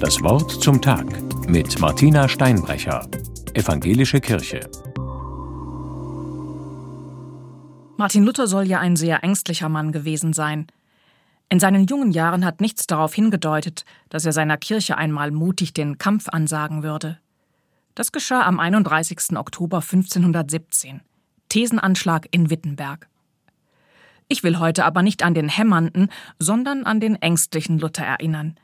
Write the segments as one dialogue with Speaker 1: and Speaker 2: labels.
Speaker 1: Das Wort zum Tag mit Martina Steinbrecher, Evangelische Kirche.
Speaker 2: Martin Luther soll ja ein sehr ängstlicher Mann gewesen sein. In seinen jungen Jahren hat nichts darauf hingedeutet, dass er seiner Kirche einmal mutig den Kampf ansagen würde. Das geschah am 31. Oktober 1517. Thesenanschlag in Wittenberg. Ich will heute aber nicht an den hämmernden, sondern an den ängstlichen Luther erinnern.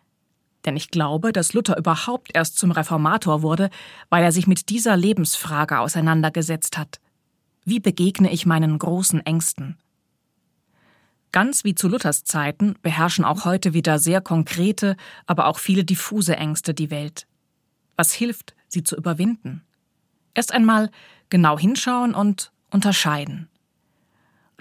Speaker 2: Denn ich glaube, dass Luther überhaupt erst zum Reformator wurde, weil er sich mit dieser Lebensfrage auseinandergesetzt hat. Wie begegne ich meinen großen Ängsten? Ganz wie zu Luthers Zeiten beherrschen auch heute wieder sehr konkrete, aber auch viele diffuse Ängste die Welt. Was hilft, sie zu überwinden? Erst einmal genau hinschauen und unterscheiden.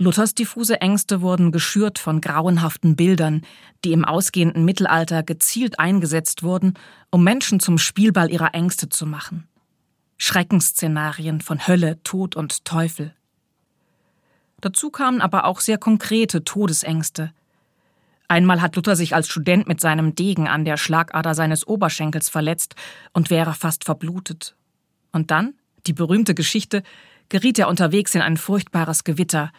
Speaker 2: Luthers diffuse Ängste wurden geschürt von grauenhaften Bildern, die im ausgehenden Mittelalter gezielt eingesetzt wurden, um Menschen zum Spielball ihrer Ängste zu machen. Schreckensszenarien von Hölle, Tod und Teufel. Dazu kamen aber auch sehr konkrete Todesängste. Einmal hat Luther sich als Student mit seinem Degen an der Schlagader seines Oberschenkels verletzt und wäre fast verblutet. Und dann, die berühmte Geschichte, geriet er unterwegs in ein furchtbares Gewitter,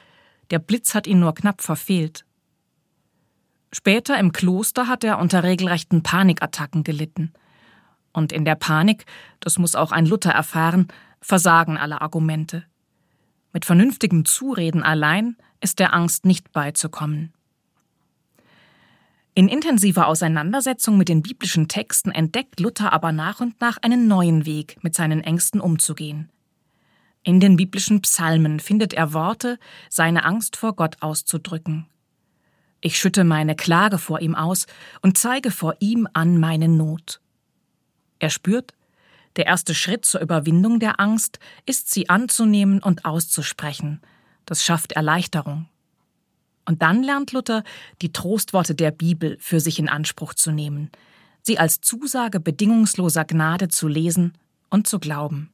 Speaker 2: der Blitz hat ihn nur knapp verfehlt. Später im Kloster hat er unter regelrechten Panikattacken gelitten. Und in der Panik, das muss auch ein Luther erfahren, versagen alle Argumente. Mit vernünftigem Zureden allein ist der Angst nicht beizukommen. In intensiver Auseinandersetzung mit den biblischen Texten entdeckt Luther aber nach und nach einen neuen Weg, mit seinen Ängsten umzugehen. In den biblischen Psalmen findet er Worte, seine Angst vor Gott auszudrücken. Ich schütte meine Klage vor ihm aus und zeige vor ihm an meine Not. Er spürt, der erste Schritt zur Überwindung der Angst ist, sie anzunehmen und auszusprechen. Das schafft Erleichterung. Und dann lernt Luther, die Trostworte der Bibel für sich in Anspruch zu nehmen, sie als Zusage bedingungsloser Gnade zu lesen und zu glauben.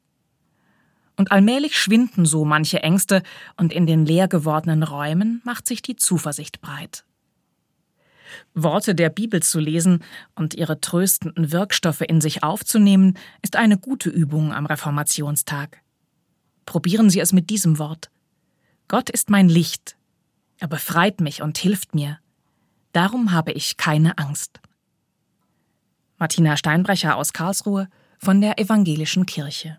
Speaker 2: Und allmählich schwinden so manche Ängste, und in den leer gewordenen Räumen macht sich die Zuversicht breit. Worte der Bibel zu lesen und ihre tröstenden Wirkstoffe in sich aufzunehmen, ist eine gute Übung am Reformationstag. Probieren Sie es mit diesem Wort. Gott ist mein Licht. Er befreit mich und hilft mir. Darum habe ich keine Angst. Martina Steinbrecher aus Karlsruhe von der Evangelischen Kirche.